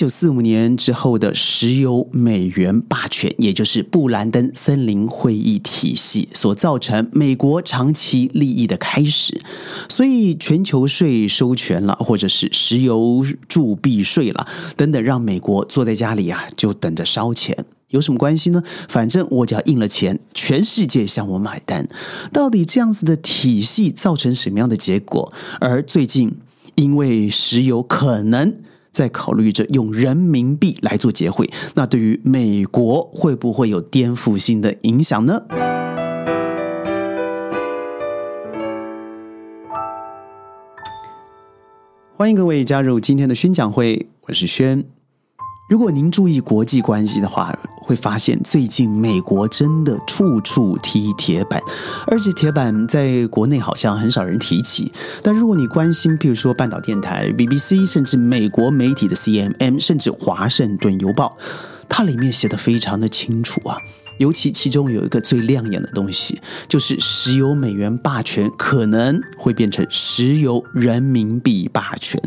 九四五年之后的石油美元霸权，也就是布兰登森林会议体系所造成美国长期利益的开始。所以，全球税收权了，或者是石油铸币税了等等，让美国坐在家里啊，就等着烧钱。有什么关系呢？反正我只要印了钱，全世界向我买单。到底这样子的体系造成什么样的结果？而最近，因为石油可能在考虑着用人民币来做结汇，那对于美国会不会有颠覆性的影响呢？欢迎各位加入今天的宣讲会，我是轩。如果您注意国际关系的话，会发现最近美国真的处处踢铁板，而且铁板在国内好像很少人提起。但如果你关心，譬如说半岛电台、BBC，甚至美国媒体的 CMM，甚至华盛顿邮报，它里面写的非常的清楚啊。尤其其中有一个最亮眼的东西，就是石油美元霸权可能会变成石油人民币霸权。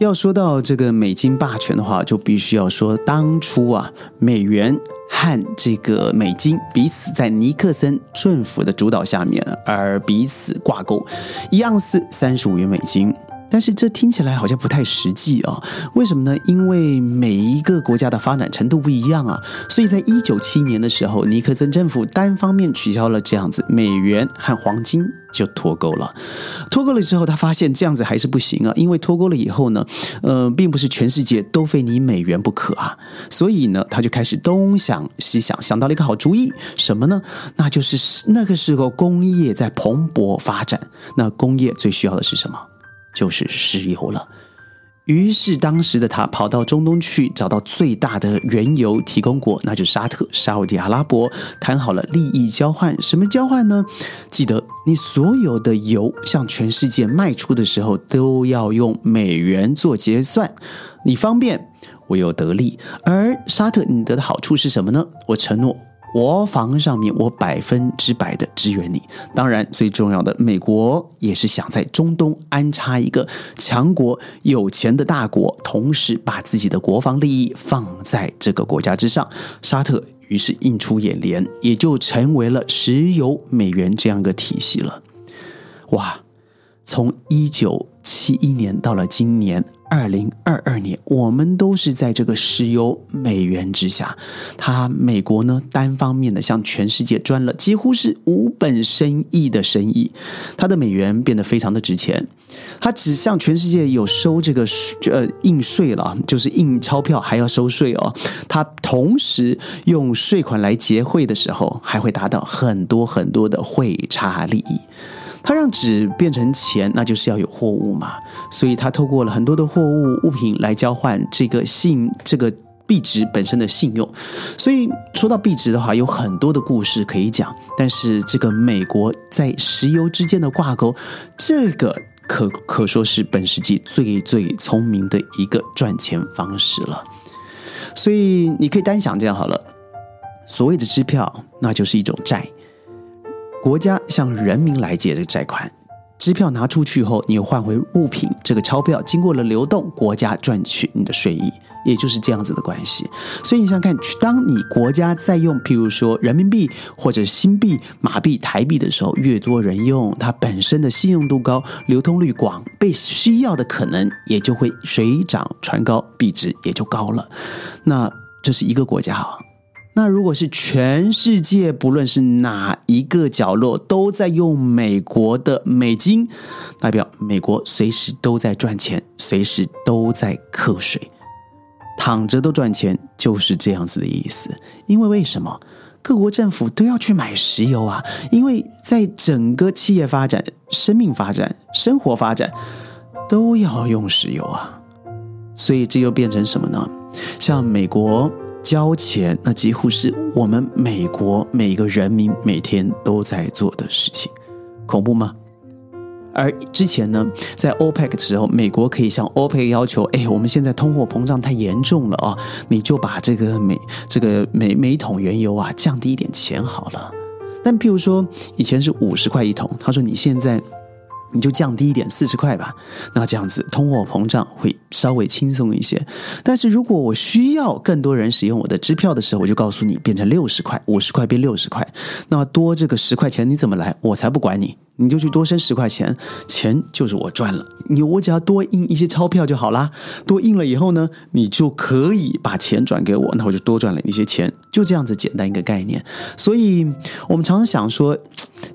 要说到这个美金霸权的话，就必须要说当初啊，美元和这个美金彼此在尼克森政府的主导下面而彼此挂钩，一样是三十五元美金。但是这听起来好像不太实际啊？为什么呢？因为每一个国家的发展程度不一样啊，所以在一九七年的时候，尼克森政府单方面取消了这样子，美元和黄金就脱钩了。脱钩了之后，他发现这样子还是不行啊，因为脱钩了以后呢，呃，并不是全世界都非你美元不可啊，所以呢，他就开始东想西想，想到了一个好主意，什么呢？那就是那个时候工业在蓬勃发展，那工业最需要的是什么？就是石油了。于是，当时的他跑到中东去，找到最大的原油提供国，那就是沙特、沙地阿拉伯，谈好了利益交换。什么交换呢？记得，你所有的油向全世界卖出的时候，都要用美元做结算，你方便，我又得利。而沙特，你得的好处是什么呢？我承诺。国防上面，我百分之百的支援你。当然，最重要的，美国也是想在中东安插一个强国、有钱的大国，同时把自己的国防利益放在这个国家之上。沙特于是映出眼帘，也就成为了石油美元这样一个体系了。哇！从一九七一年到了今年。二零二二年，我们都是在这个石油美元之下。他美国呢，单方面的向全世界赚了几乎是无本生意的生意。他的美元变得非常的值钱。他只向全世界有收这个呃印税了，就是印钞票还要收税哦。他同时用税款来结汇的时候，还会达到很多很多的汇差利益。他让纸变成钱，那就是要有货物嘛，所以他透过了很多的货物物品来交换这个信这个币值本身的信用。所以说到币值的话，有很多的故事可以讲。但是这个美国在石油之间的挂钩，这个可可说是本世纪最最聪明的一个赚钱方式了。所以你可以单想这样好了，所谓的支票，那就是一种债。国家向人民来借这个债款，支票拿出去后，你又换回物品，这个钞票经过了流动，国家赚取你的税益，也就是这样子的关系。所以你想想看，当你国家在用，譬如说人民币或者新币、马币、台币的时候，越多人用，它本身的信用度高、流通率广，被需要的可能也就会水涨船高，币值也就高了。那这是一个国家啊。那如果是全世界，不论是哪一个角落，都在用美国的美金，代表美国随时都在赚钱，随时都在课税，躺着都赚钱，就是这样子的意思。因为为什么各国政府都要去买石油啊？因为在整个企业发展、生命发展、生活发展，都要用石油啊。所以这又变成什么呢？像美国。交钱，那几乎是我们美国每个人民每天都在做的事情，恐怖吗？而之前呢，在 OPEC 的时候，美国可以向 OPEC 要求：哎，我们现在通货膨胀太严重了啊，你就把这个每这个每每桶原油啊降低一点钱好了。但譬如说，以前是五十块一桶，他说你现在你就降低一点，四十块吧。那这样子通货膨胀会稍微轻松一些。但是如果我需要更多人使用我的支票的时候，我就告诉你变成六十块，五十块变六十块。那多这个十块钱你怎么来？我才不管你，你就去多生十块钱，钱就是我赚了。你我只要多印一些钞票就好啦。多印了以后呢，你就可以把钱转给我，那我就多赚了一些钱。就这样子简单一个概念。所以我们常常想说。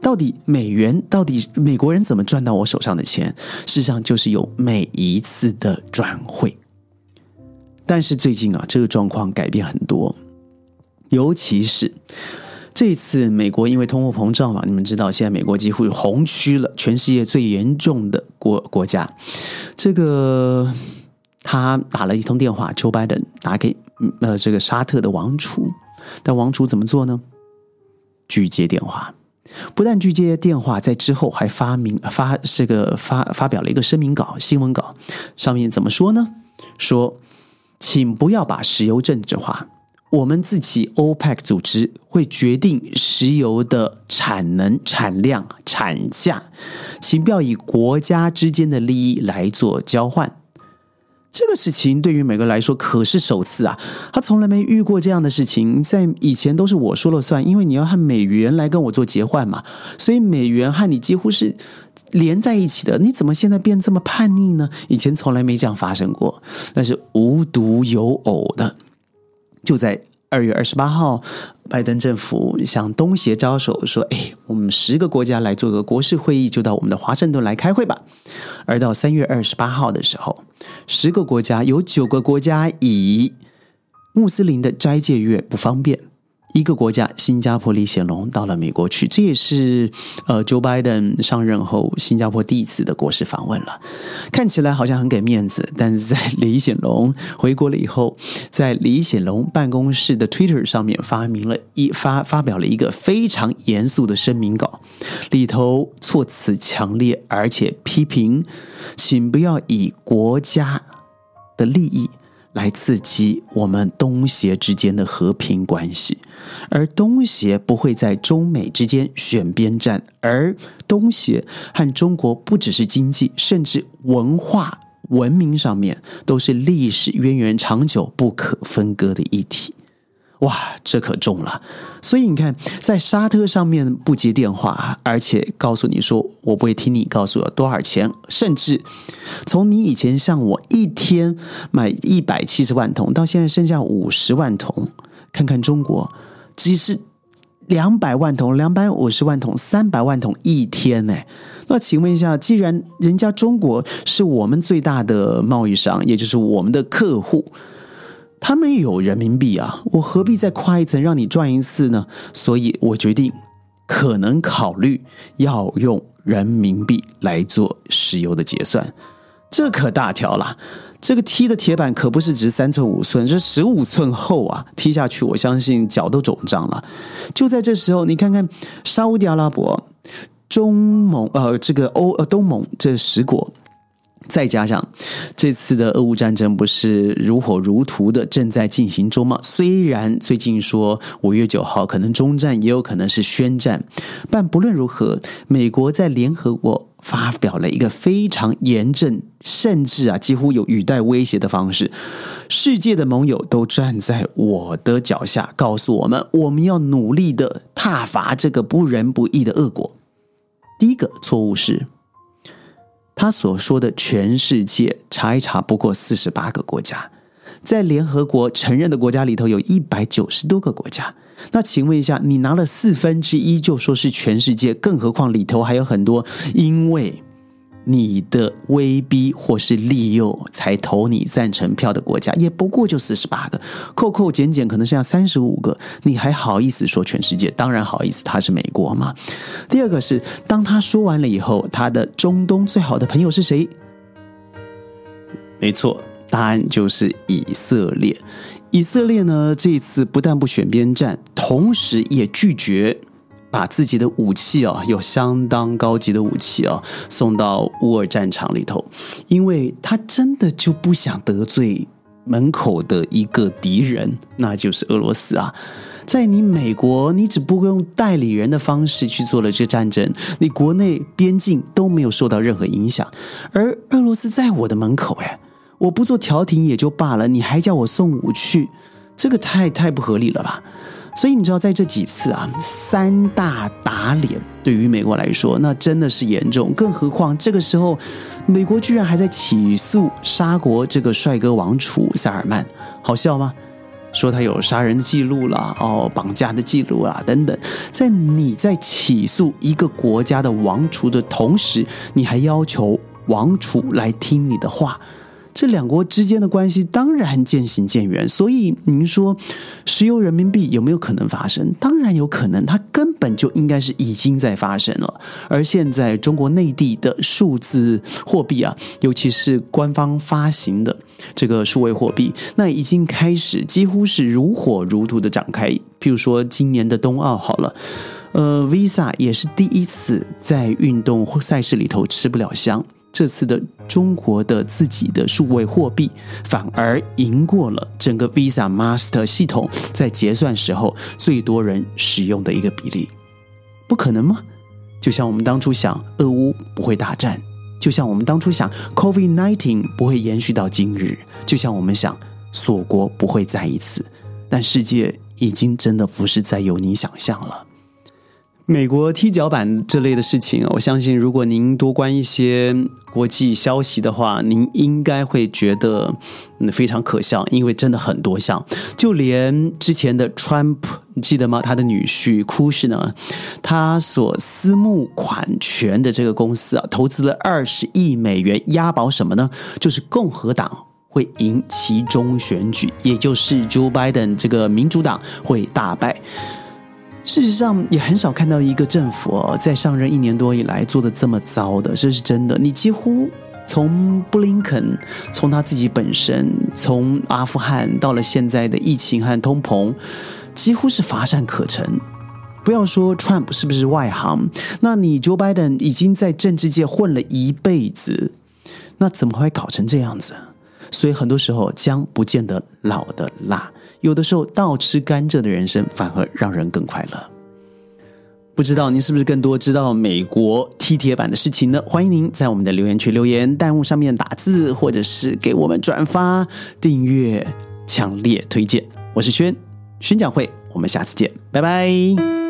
到底美元到底美国人怎么赚到我手上的钱？事实上就是有每一次的转汇。但是最近啊，这个状况改变很多，尤其是这次美国因为通货膨胀嘛，你们知道现在美国几乎红区了，全世界最严重的国国家。这个他打了一通电话，Joe Biden 打给呃这个沙特的王储，但王储怎么做呢？拒接电话。不但拒接电话，在之后还发明发这个发发表了一个声明稿、新闻稿，上面怎么说呢？说，请不要把石油政治化，我们自己 OPEC 组织会决定石油的产能、产量、产价，请不要以国家之间的利益来做交换。这个事情对于美国来说可是首次啊，他从来没遇过这样的事情。在以前都是我说了算，因为你要和美元来跟我做结换嘛，所以美元和你几乎是连在一起的。你怎么现在变这么叛逆呢？以前从来没这样发生过，那是无独有偶的，就在。二月二十八号，拜登政府向东协招手，说：“哎，我们十个国家来做个国事会议，就到我们的华盛顿来开会吧。”而到三月二十八号的时候，十个国家有九个国家以穆斯林的斋戒月不方便。一个国家，新加坡李显龙到了美国去，这也是呃，Joe Biden 上任后新加坡第一次的国事访问了。看起来好像很给面子，但是在李显龙回国了以后，在李显龙办公室的 Twitter 上面发明了一发发表了一个非常严肃的声明稿，里头措辞强烈，而且批评，请不要以国家的利益。来刺激我们东协之间的和平关系，而东协不会在中美之间选边站，而东协和中国不只是经济，甚至文化文明上面都是历史渊源长久、不可分割的一体。哇，这可重了！所以你看，在沙特上面不接电话，而且告诉你说我不会听你告诉我多少钱，甚至从你以前向我一天买一百七十万桶，到现在剩下五十万桶，看看中国只是两百万桶、两百五十万桶、三百万桶一天呢？那请问一下，既然人家中国是我们最大的贸易商，也就是我们的客户。他们有人民币啊，我何必再跨一层让你赚一次呢？所以我决定，可能考虑要用人民币来做石油的结算，这可大条了。这个踢的铁板可不是只三寸五寸，是十五寸厚啊！踢下去，我相信脚都肿胀了。就在这时候，你看看沙地阿拉伯、中盟呃，这个欧呃东盟这十国。再加上这次的俄乌战争不是如火如荼的正在进行中吗？虽然最近说五月九号可能中战，也有可能是宣战，但不论如何，美国在联合国发表了一个非常严正，甚至啊几乎有语带威胁的方式，世界的盟友都站在我的脚下，告诉我们我们要努力的挞伐这个不仁不义的恶果。第一个错误是。他所说的全世界查一查，不过四十八个国家，在联合国承认的国家里头有一百九十多个国家。那请问一下，你拿了四分之一就说是全世界，更何况里头还有很多因为。你的威逼或是利诱才投你赞成票的国家，也不过就四十八个，扣扣减减可能剩下三十五个，你还好意思说全世界？当然好意思，他是美国嘛。第二个是，当他说完了以后，他的中东最好的朋友是谁？没错，答案就是以色列。以色列呢，这一次不但不选边站，同时也拒绝。把自己的武器啊，有相当高级的武器啊，送到乌尔战场里头，因为他真的就不想得罪门口的一个敌人，那就是俄罗斯啊。在你美国，你只不过用代理人的方式去做了这战争，你国内边境都没有受到任何影响，而俄罗斯在我的门口，哎，我不做调停也就罢了，你还叫我送武去，这个太太不合理了吧？所以你知道，在这几次啊，三大打脸对于美国来说，那真的是严重。更何况这个时候，美国居然还在起诉沙国这个帅哥王储塞尔曼，好笑吗？说他有杀人记录啦，哦，绑架的记录啦，等等。在你在起诉一个国家的王储的同时，你还要求王储来听你的话。这两国之间的关系当然渐行渐远，所以您说石油人民币有没有可能发生？当然有可能，它根本就应该是已经在发生了。而现在中国内地的数字货币啊，尤其是官方发行的这个数位货币，那已经开始几乎是如火如荼的展开。譬如说今年的冬奥，好了，呃，Visa 也是第一次在运动赛事里头吃不了香。这次的中国的自己的数位货币反而赢过了整个 Visa Master 系统在结算时候最多人使用的一个比例，不可能吗？就像我们当初想俄乌不会大战，就像我们当初想 Covid nineteen 不会延续到今日，就像我们想锁国不会再一次，但世界已经真的不是再有你想象了。美国踢脚板这类的事情，我相信如果您多关一些国际消息的话，您应该会觉得非常可笑，因为真的很多项，就连之前的 Trump，你记得吗？他的女婿库什呢，他所私募款权的这个公司啊，投资了二十亿美元押宝什么呢？就是共和党会赢其中选举，也就是 Joe Biden 这个民主党会大败。事实上，也很少看到一个政府，在上任一年多以来做的这么糟的，这是真的。你几乎从布林肯，从他自己本身，从阿富汗到了现在的疫情和通膨，几乎是乏善可陈。不要说 Trump 是不是外行，那你 Joe Biden 已经在政治界混了一辈子，那怎么会搞成这样子？所以很多时候，姜不见得老的辣。有的时候，倒吃甘蔗的人生反而让人更快乐。不知道您是不是更多知道美国踢铁板的事情呢？欢迎您在我们的留言区留言、弹幕上面打字，或者是给我们转发、订阅，强烈推荐。我是轩，宣讲会，我们下次见，拜拜。